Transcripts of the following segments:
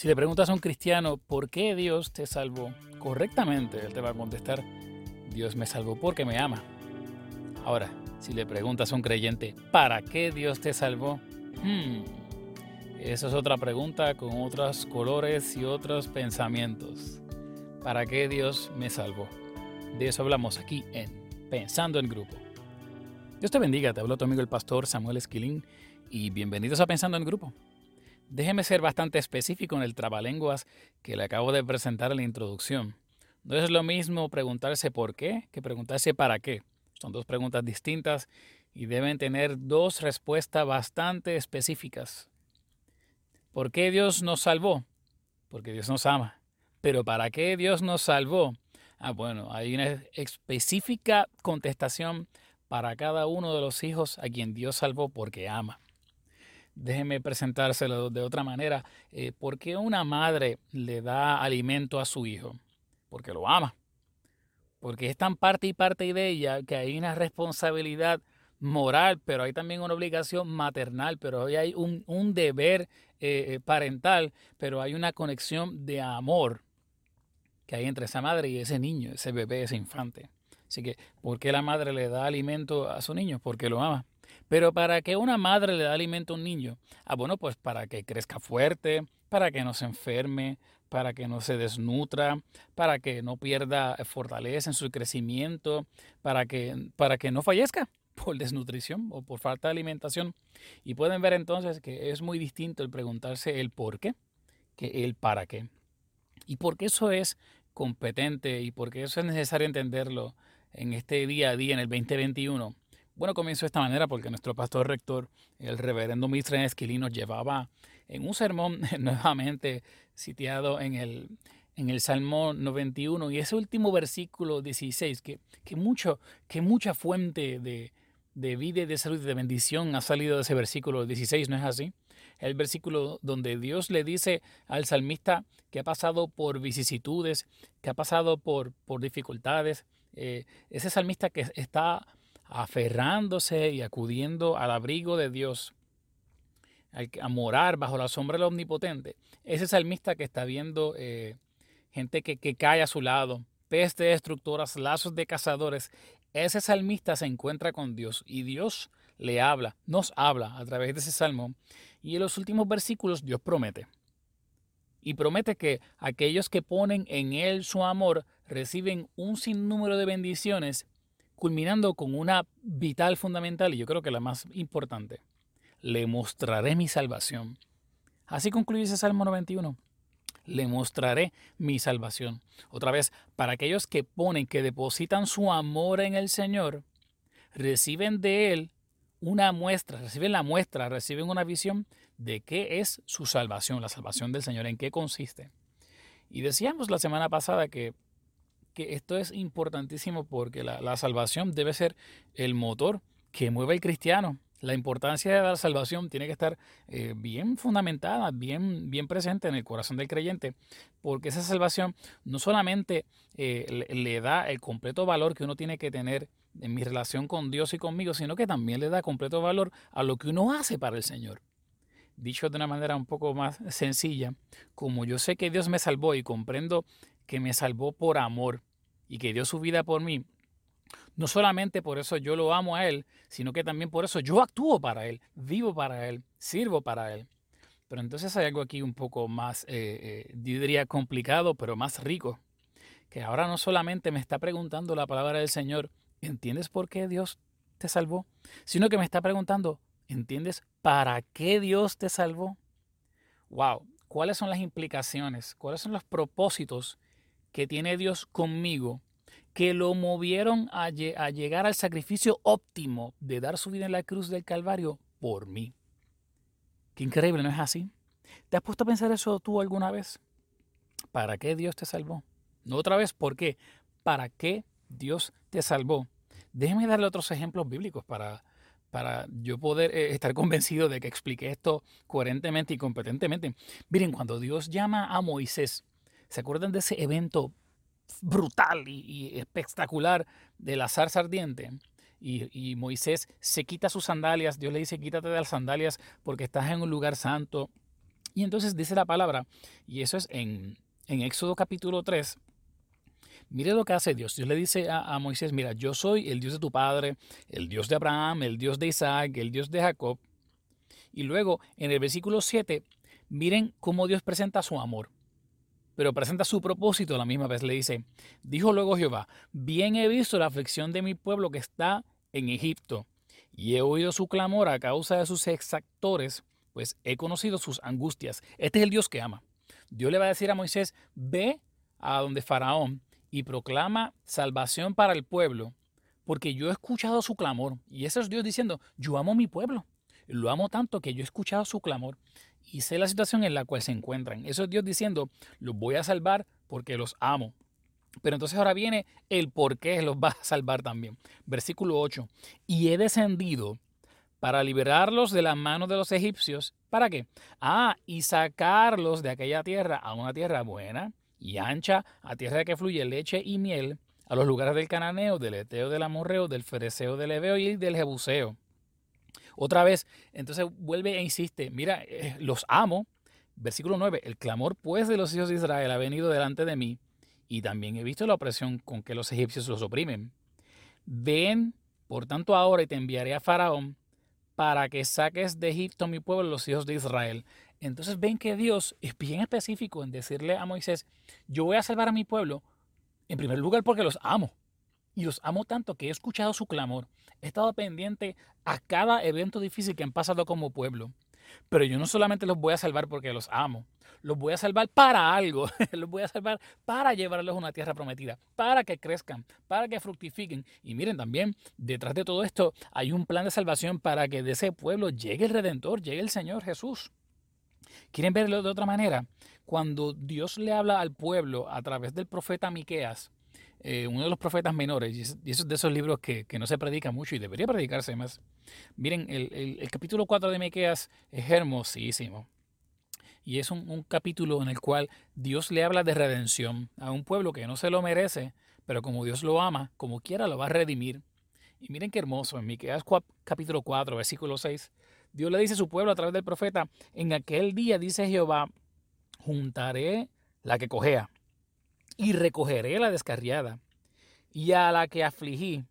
Si le preguntas a un cristiano por qué Dios te salvó correctamente, él te va a contestar, Dios me salvó porque me ama. Ahora, si le preguntas a un creyente, ¿para qué Dios te salvó? Hmm, esa es otra pregunta con otros colores y otros pensamientos. ¿Para qué Dios me salvó? De eso hablamos aquí en Pensando en Grupo. Dios te bendiga, te habló tu amigo el pastor Samuel Esquilín y bienvenidos a Pensando en Grupo. Déjeme ser bastante específico en el trabalenguas que le acabo de presentar en la introducción. No es lo mismo preguntarse por qué que preguntarse para qué. Son dos preguntas distintas y deben tener dos respuestas bastante específicas. ¿Por qué Dios nos salvó? Porque Dios nos ama. Pero ¿para qué Dios nos salvó? Ah, bueno, hay una específica contestación para cada uno de los hijos a quien Dios salvó porque ama déjeme presentárselo de otra manera. Eh, ¿Por qué una madre le da alimento a su hijo? Porque lo ama. Porque es tan parte y parte de ella que hay una responsabilidad moral, pero hay también una obligación maternal, pero hay un, deber eh, eh, parental, pero hay una conexión de amor que hay entre esa madre y ese niño, ese bebé, ese infante. Así que, ¿por qué la madre le da alimento a su niño? Porque lo ama. Pero para que una madre le da alimento a un niño, ah, bueno, pues para que crezca fuerte, para que no se enferme, para que no se desnutra, para que no pierda fortaleza en su crecimiento, para que, para que no fallezca por desnutrición o por falta de alimentación. Y pueden ver entonces que es muy distinto el preguntarse el por qué que el para qué. Y por qué eso es competente y por qué eso es necesario entenderlo en este día a día, en el 2021 bueno, comenzó de esta manera porque nuestro pastor rector, el reverendo Mistre Esquilín, nos llevaba en un sermón nuevamente sitiado en el, en el Salmo 91 y ese último versículo 16, que, que, mucho, que mucha fuente de, de vida y de salud y de bendición ha salido de ese versículo 16, ¿no es así? El versículo donde Dios le dice al salmista que ha pasado por vicisitudes, que ha pasado por, por dificultades. Eh, ese salmista que está aferrándose y acudiendo al abrigo de Dios, a morar bajo la sombra del Omnipotente. Ese salmista que está viendo eh, gente que, que cae a su lado, peste destructoras, lazos de cazadores. Ese salmista se encuentra con Dios y Dios le habla, nos habla a través de ese salmo. Y en los últimos versículos Dios promete. Y promete que aquellos que ponen en Él su amor reciben un sinnúmero de bendiciones culminando con una vital fundamental y yo creo que la más importante. Le mostraré mi salvación. Así concluye ese Salmo 91. Le mostraré mi salvación. Otra vez, para aquellos que ponen, que depositan su amor en el Señor, reciben de Él una muestra, reciben la muestra, reciben una visión de qué es su salvación, la salvación del Señor, en qué consiste. Y decíamos la semana pasada que esto es importantísimo porque la, salvación debe ser el motor que mueve al cristiano. La importancia de la salvación tiene que estar eh, bien fundamentada, bien, bien presente en el corazón del creyente, porque esa salvación no solamente eh, le, da el completo valor que uno tiene que tener en mi relación con Dios y conmigo, sino que también le da completo valor a lo que uno hace para el Señor. Dicho de una manera un poco más sencilla, como yo sé que Dios me salvó y comprendo que me salvó por amor y que dio su vida por mí, no solamente por eso yo lo amo a Él, sino que también por eso yo actúo para Él, vivo para Él, sirvo para Él. Pero entonces hay algo aquí un poco más, eh, eh, diría complicado, pero más rico, que ahora no solamente me está preguntando la palabra del Señor, ¿entiendes por qué Dios te salvó? Sino que me está preguntando, ¿entiendes para qué Dios te salvó? Wow, ¿cuáles son las implicaciones? ¿Cuáles son los propósitos que tiene Dios conmigo que lo movieron a, llegar al sacrificio óptimo de dar su vida en la cruz del Calvario por mí? Qué increíble, ¿no es así? ¿Te has puesto a pensar eso tú alguna vez? ¿Para qué Dios te salvó? No otra vez, ¿por qué? ¿Para qué Dios te salvó? Déjeme darle otros ejemplos bíblicos para, para yo poder eh, estar convencido de que expliqué esto coherentemente y competentemente. Miren, cuando Dios llama a Moisés, ¿se acuerdan de ese evento brutal y, espectacular de la zarza ardiente? Y, Moisés se quita sus sandalias, Dios le dice, quítate de las sandalias porque estás en un lugar santo. Y entonces dice la palabra, y eso es en, en Éxodo capítulo 3, Mire lo que hace Dios. Dios le dice a, Moisés, mira, yo soy el Dios de tu padre, el Dios de Abraham, el Dios de Isaac, el Dios de Jacob. Y luego en el versículo 7, miren cómo Dios presenta su amor. Pero presenta su propósito a la misma vez. Le dice, dijo luego Jehová, bien he visto la aflicción de mi pueblo que está en Egipto, y he oído su clamor a causa de sus exactores, pues he conocido sus angustias. Este es el Dios que ama. Dios le va a decir a Moisés, ve a donde Faraón y proclama salvación para el pueblo, porque yo he escuchado su clamor. Y ese es Dios diciendo, yo amo mi pueblo. Lo amo tanto que yo he escuchado su clamor y sé la situación en la cual se encuentran. Eso es Dios diciendo, los voy a salvar porque los amo. Pero entonces ahora viene el por qué los va a salvar también. Versículo 8. Y he descendido para liberarlos de las manos de los egipcios. ¿Para qué? Ah, y sacarlos de aquella tierra a una tierra buena y ancha, a tierra que fluye leche y miel, a los lugares del cananeo, del eteo, del amorreo, del fereceo, del ebeo y del jebuseo. Otra vez, entonces vuelve e insiste, mira, eh, los amo. Versículo 9, el clamor pues de los hijos de Israel ha venido delante de mí y también he visto la opresión con que los egipcios los oprimen. Ven, por tanto, ahora y te enviaré a Faraón para que saques de Egipto mi pueblo, los hijos de Israel. Entonces ven que Dios es bien específico en decirle a Moisés, yo voy a salvar a mi pueblo, en primer lugar porque los amo. Y los amo tanto que he escuchado su clamor. He estado pendiente a cada evento difícil que han pasado como pueblo. Pero yo no solamente los voy a salvar porque los amo, los voy a salvar para algo, los voy a salvar para llevarlos a una tierra prometida, para que crezcan, para que fructifiquen. Y miren también, detrás de todo esto hay un plan de salvación para que de ese pueblo llegue el Redentor, llegue el Señor Jesús. ¿Quieren verlo de otra manera? Cuando Dios le habla al pueblo a través del profeta Miqueas, eh, uno de los profetas menores, y es de esos libros que, no se predica mucho y debería predicarse más. Miren, el, capítulo 4 de Miqueas es hermosísimo. Y es un, capítulo en el cual Dios le habla de redención a un pueblo que no se lo merece, pero como Dios lo ama, como quiera lo va a redimir. Y miren qué hermoso, en Miqueas capítulo 4, versículo 6, Dios le dice a su pueblo a través del profeta, en aquel día dice Jehová, juntaré la que cojea y recogeré la descarriada y a la que afligí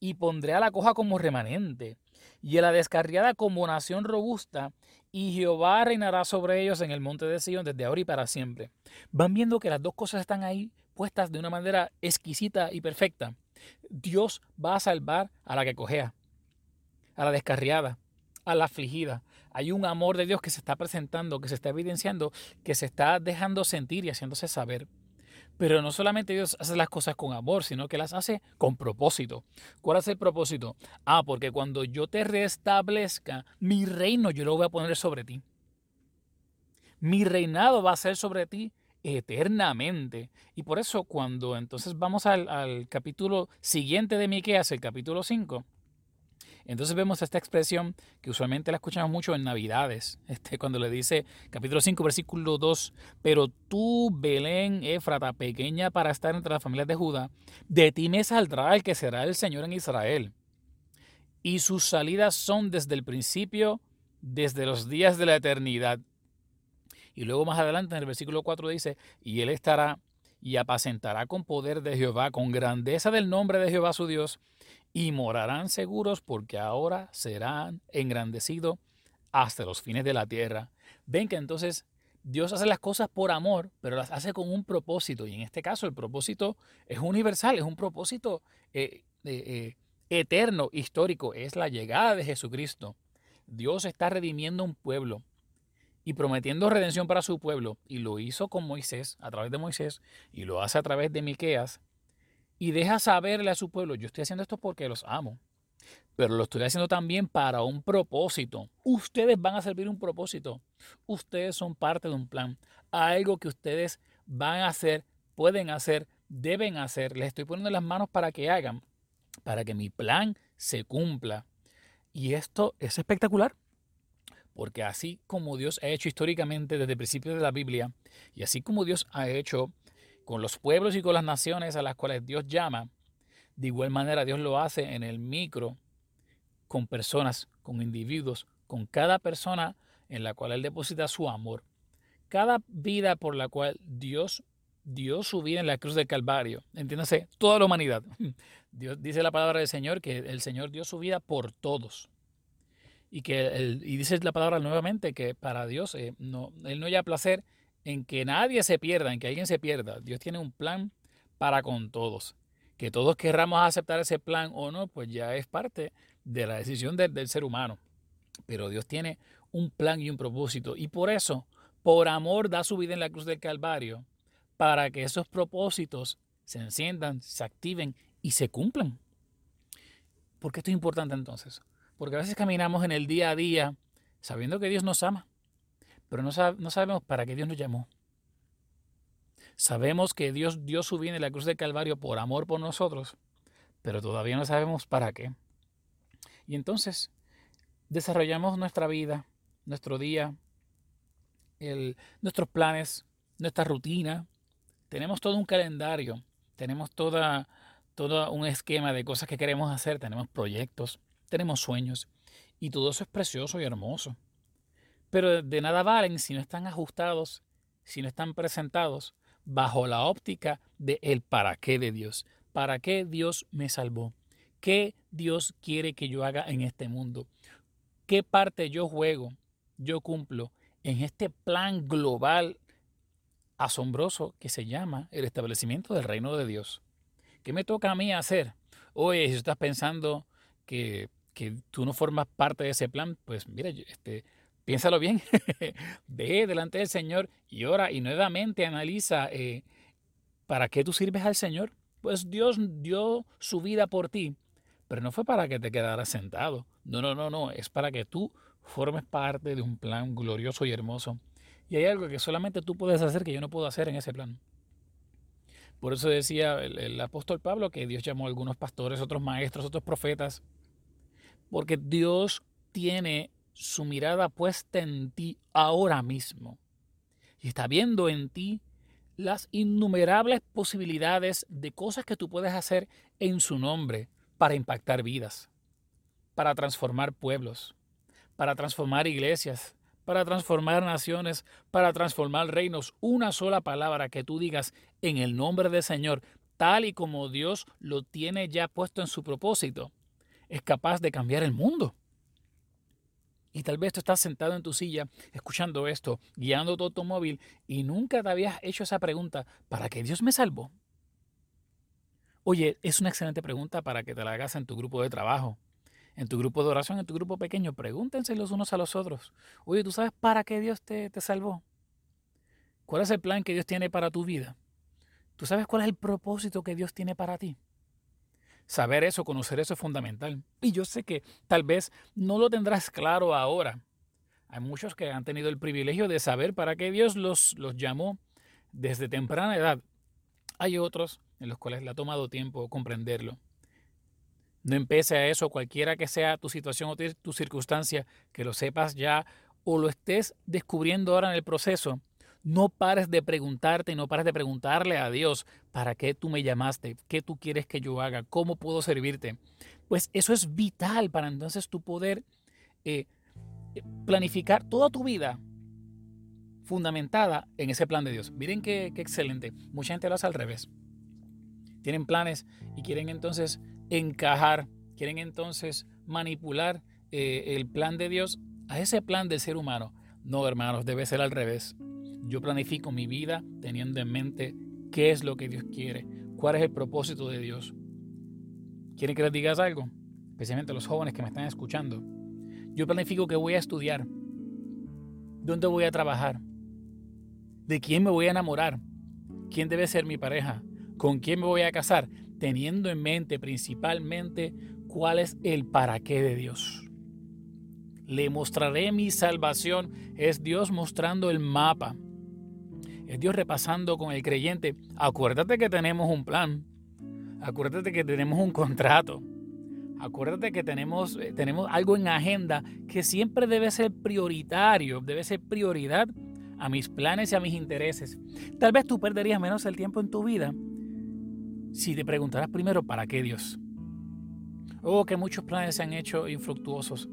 y pondré a la coja como remanente y a la descarriada como nación robusta y Jehová reinará sobre ellos en el monte de Sion desde ahora y para siempre. Van viendo que las dos cosas están ahí puestas de una manera exquisita y perfecta. Dios va a salvar a la que cojea, a la descarriada, a la afligida. Hay un amor de Dios que se está presentando, que se está evidenciando, que se está dejando sentir y haciéndose saber. Pero no solamente Dios hace las cosas con amor, sino que las hace con propósito. ¿Cuál es el propósito? Ah, porque cuando yo te restablezca, mi reino yo lo voy a poner sobre ti. Mi reinado va a ser sobre ti eternamente. Y por eso cuando entonces vamos al, al capítulo siguiente de Miqueas, el capítulo 5, entonces vemos esta expresión que usualmente la escuchamos mucho en Navidades, este, cuando le dice, capítulo 5, versículo 2, pero tú, Belén, Éfrata, pequeña para estar entre las familias de Judá, de ti me saldrá el que será el Señor en Israel. Y sus salidas son desde el principio, desde los días de la eternidad. Y luego más adelante en el versículo 4 dice, y él estará y apacentará con poder de Jehová, con grandeza del nombre de Jehová su Dios, y morarán seguros porque ahora serán engrandecidos hasta los fines de la tierra. Ven que entonces Dios hace las cosas por amor, pero las hace con un propósito. Y en este caso el propósito es universal, es un propósito eh, eh, eh, eterno, histórico. Es la llegada de Jesucristo. Dios está redimiendo un pueblo y prometiendo redención para su pueblo. Y lo hizo con Moisés, a través de Moisés, y lo hace a través de Miqueas, y deja saberle a su pueblo, yo estoy haciendo esto porque los amo, pero lo estoy haciendo también para un propósito. Ustedes van a servir un propósito. Ustedes son parte de un plan, algo que ustedes van a hacer, pueden hacer, deben hacer. Les estoy poniendo las manos para que hagan, para que mi plan se cumpla. Y esto es espectacular. Porque así como Dios ha hecho históricamente desde el principio de la Biblia, y así como Dios ha hecho con los pueblos y con las naciones a las cuales Dios llama, de igual manera Dios lo hace en el micro, con personas, con individuos, con cada persona en la cual Él deposita su amor. Cada vida por la cual Dios dio su vida en la cruz del Calvario, entiéndase, toda la humanidad. Dios dice la palabra del Señor que el Señor dio su vida por todos. Y que y dice la palabra nuevamente que para Dios eh, no, Él no haya placer en que nadie se pierda, en que alguien se pierda. Dios tiene un plan para con todos. Que todos querramos aceptar ese plan o no, pues ya es parte de la decisión del ser humano. Pero Dios tiene un plan y un propósito. Y por eso, por amor, da su vida en la cruz del Calvario para que esos propósitos se enciendan, se activen y se cumplan. ¿Por qué esto es importante entonces? Porque a veces caminamos en el día a día sabiendo que Dios nos ama, pero no, sabemos para qué Dios nos llamó. Sabemos que Dios dio su vida en la cruz del Calvario por amor por nosotros, pero todavía no sabemos para qué. Y entonces desarrollamos nuestra vida, nuestro día, nuestros planes, nuestra rutina, tenemos todo un calendario, tenemos toda, todo un esquema de cosas que queremos hacer, tenemos proyectos, tenemos sueños y todo eso es precioso y hermoso. Pero de nada valen si no están ajustados, si no están presentados bajo la óptica de para qué de Dios. ¿Para qué Dios me salvó? ¿Qué Dios quiere que yo haga en este mundo? ¿Qué parte yo juego, yo cumplo en este plan global asombroso que se llama el establecimiento del reino de Dios. ¿Qué me toca a mí hacer? Oye, si estás pensando que, tú no formas parte de ese plan, pues mira, este, piénsalo bien. Ve delante del Señor y ora y nuevamente analiza eh, para qué tú sirves al Señor. Pues Dios dio su vida por ti, pero no fue para que te quedaras sentado. No, no, no, no. Es para que tú formes parte de un plan glorioso y hermoso y hay algo que solamente tú puedes hacer que yo no puedo hacer en ese plan. Por eso decía el, apóstol Pablo que Dios llamó a algunos pastores, otros maestros, otros profetas, porque Dios tiene su mirada puesta en ti ahora mismo. Y está viendo en ti las innumerables posibilidades de cosas que tú puedes hacer en su nombre para impactar vidas, para transformar pueblos, para transformar iglesias, para transformar naciones, para transformar reinos. Una sola palabra que tú digas en el nombre del Señor, tal y como Dios lo tiene ya puesto en su propósito, es capaz de cambiar el mundo. Y tal vez tú estás sentado en tu silla escuchando esto, guiando tu automóvil y nunca te habías hecho esa pregunta, ¿para qué Dios me salvó? Oye, es una excelente pregunta para que te la hagas en tu grupo de trabajo, en tu grupo de oración, en tu grupo pequeño, pregúntense los unos a los otros. Oye, ¿tú sabes para qué Dios te, salvó? ¿Cuál es el plan que Dios tiene para tu vida? ¿Tú sabes cuál es el propósito que Dios tiene para ti? Saber eso, conocer eso es fundamental. Y yo sé que tal vez no lo tendrás claro ahora. Hay muchos que han tenido el privilegio de saber para qué Dios los, los llamó desde temprana edad. Hay otros en los cuales le ha tomado tiempo comprenderlo. No empiece a eso, cualquiera que sea tu situación o tu circunstancia, que lo sepas ya o lo estés descubriendo ahora en el proceso. No pares de preguntarte y no pares de preguntarle a Dios para qué tú me llamaste, qué tú quieres que yo haga, cómo puedo servirte. Pues eso es vital para entonces tu poder eh, planificar toda tu vida fundamentada en ese plan de Dios. Miren qué, qué excelente. Mucha gente lo hace al revés. Tienen planes y quieren entonces encajar, quieren entonces manipular eh, el plan de Dios a ese plan del ser humano. No, hermanos, debe ser al revés. Yo planifico mi vida teniendo en mente qué es lo que Dios quiere, cuál es el propósito de Dios. ¿Quieren que les digas algo? Especialmente los jóvenes que me están escuchando. Yo planifico que voy a estudiar, dónde voy a trabajar, de quién me voy a enamorar, quién debe ser mi pareja, con quién me voy a casar teniendo en mente principalmente cuál es el para qué de Dios. Le mostraré mi salvación. Es Dios mostrando el mapa. Es Dios repasando con el creyente. Acuérdate que tenemos un plan. Acuérdate que tenemos un contrato. Acuérdate que tenemos, eh, tenemos algo en agenda que siempre debe ser prioritario, debe ser prioridad a mis planes y a mis intereses. Tal vez tú perderías menos el tiempo en tu vida si te preguntarás primero, ¿para qué Dios? Oh, que muchos planes se han hecho infructuosos,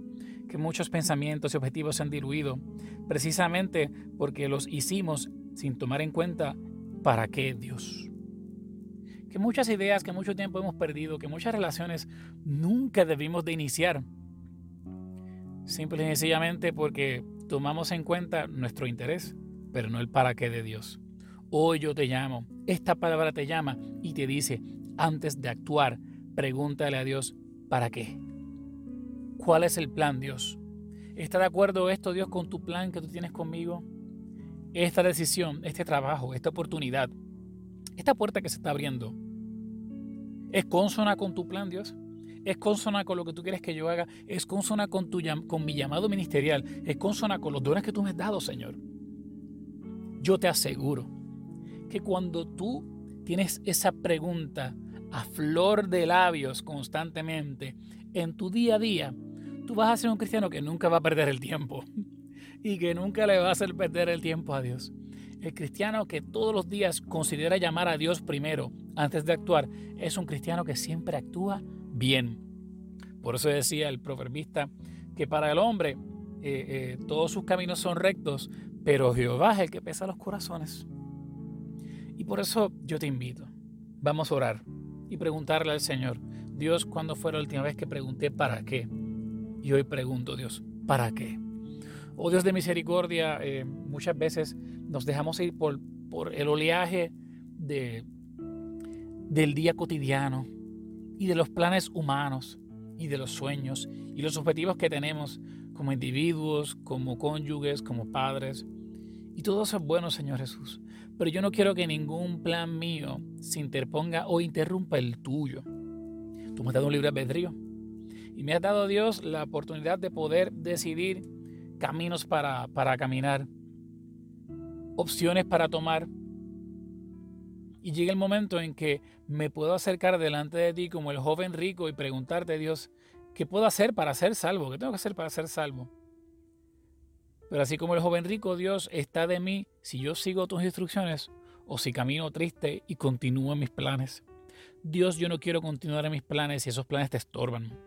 que muchos pensamientos y objetivos se han diluido, precisamente porque los hicimos sin tomar en cuenta para qué Dios. Que muchas ideas que mucho tiempo hemos perdido, que muchas relaciones nunca debimos de iniciar. Simple y sencillamente porque tomamos en cuenta nuestro interés, pero no el para qué de Dios. Hoy yo te llamo, esta palabra te llama y te dice, antes de actuar, pregúntale a Dios, ¿para qué? ¿Cuál es el plan, Dios? ¿Está de acuerdo esto, Dios, con tu plan que tú tienes conmigo? Esta decisión, este trabajo, esta oportunidad, esta puerta que se está abriendo, ¿es consona con tu plan, Dios? ¿Es consona con lo que tú quieres que yo haga? ¿Es consona con, tu, con mi llamado ministerial? ¿Es consona con los dones que tú me has dado, Señor? Yo te aseguro que cuando tú tienes esa pregunta a flor de labios constantemente en tu día a día, tú vas a ser un cristiano que nunca va a perder el tiempo y que nunca le va a hacer perder el tiempo a Dios. El cristiano que todos los días considera llamar a Dios primero antes de actuar es un cristiano que siempre actúa bien. Por eso decía el proverbista que para el hombre eh, eh, todos sus caminos son rectos, pero Jehová es el que pesa los corazones. Y por eso yo te invito, vamos a orar y preguntarle al Señor, Dios, ¿cuándo fue la última vez que pregunté para qué? Y hoy pregunto, Dios, ¿para qué? Oh Dios de misericordia, eh, muchas veces nos dejamos ir por, el oleaje de, del día cotidiano y de los planes humanos y de los sueños y los objetivos que tenemos como individuos, como cónyuges, como padres. Y todo eso es bueno, Señor Jesús. Pero yo no quiero que ningún plan mío se interponga o interrumpa el tuyo. Tú me has dado un libre albedrío. Y me has dado, Dios, la oportunidad de poder decidir caminos para, para caminar, opciones para tomar. Y llega el momento en que me puedo acercar delante de ti como el joven rico y preguntarte, Dios, ¿qué puedo hacer para ser salvo? ¿Qué tengo que hacer para ser salvo? Pero así como el joven rico, Dios está de mí si yo sigo tus instrucciones o si camino triste y continúo en mis planes. Dios, yo no quiero continuar en mis planes si esos planes te estorban.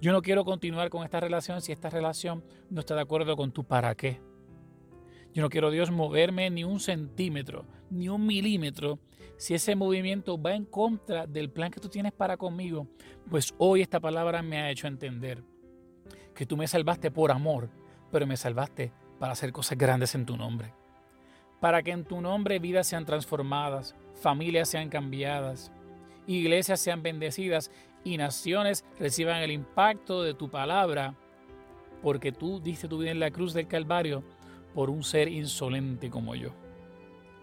Yo no quiero continuar con esta relación si esta relación no está de acuerdo con tu para qué. Yo no quiero, Dios, moverme ni un centímetro, ni un milímetro, si ese movimiento va en contra del plan que tú tienes para conmigo. Pues hoy esta palabra me ha hecho entender que tú me salvaste por amor pero me salvaste para hacer cosas grandes en tu nombre. Para que en tu nombre vidas sean transformadas, familias sean cambiadas, iglesias sean bendecidas y naciones reciban el impacto de tu palabra, porque tú diste tu vida en la cruz del Calvario por un ser insolente como yo.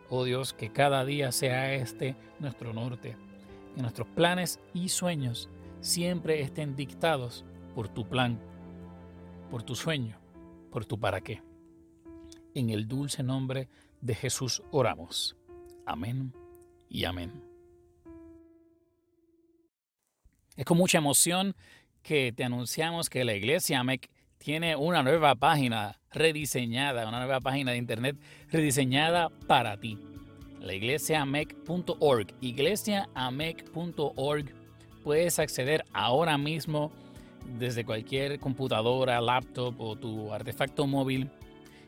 Oh Dios, que cada día sea este nuestro norte, que nuestros planes y sueños siempre estén dictados por tu plan, por tu sueño por tu para qué. En el dulce nombre de Jesús oramos. Amén y amén. Es con mucha emoción que te anunciamos que la iglesia AMEC tiene una nueva página rediseñada, una nueva página de internet rediseñada para ti. La iglesiamec.org, iglesiamec.org. Puedes acceder ahora mismo desde cualquier computadora, laptop o tu artefacto móvil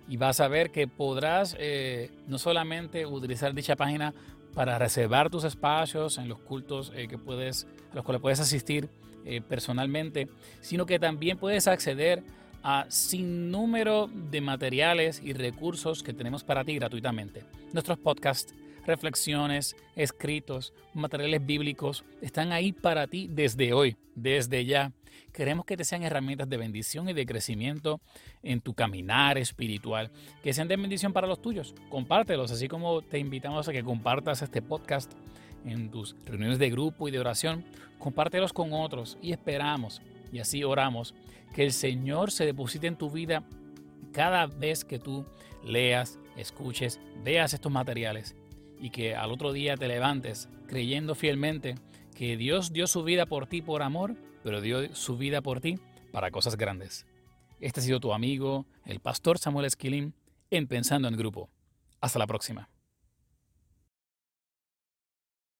y vas a ver que podrás eh, no solamente utilizar dicha página para reservar tus espacios en los cultos eh, que puedes, a los cuales puedes asistir eh, personalmente, sino que también puedes acceder a sin número de materiales y recursos que tenemos para ti gratuitamente. Nuestros podcasts, reflexiones, escritos, materiales bíblicos están ahí para ti desde hoy, desde ya. Queremos que te sean herramientas de bendición y de crecimiento en tu caminar espiritual, que sean de bendición para los tuyos. Compártelos, así como te invitamos a que compartas este podcast en tus reuniones de grupo y de oración. Compártelos con otros y esperamos, y así oramos, que el Señor se deposite en tu vida cada vez que tú leas, escuches, veas estos materiales y que al otro día te levantes creyendo fielmente que Dios dio su vida por ti por amor pero dio su vida por ti para cosas grandes. Este ha sido tu amigo, el pastor Samuel Esquilín, en Pensando en Grupo. Hasta la próxima.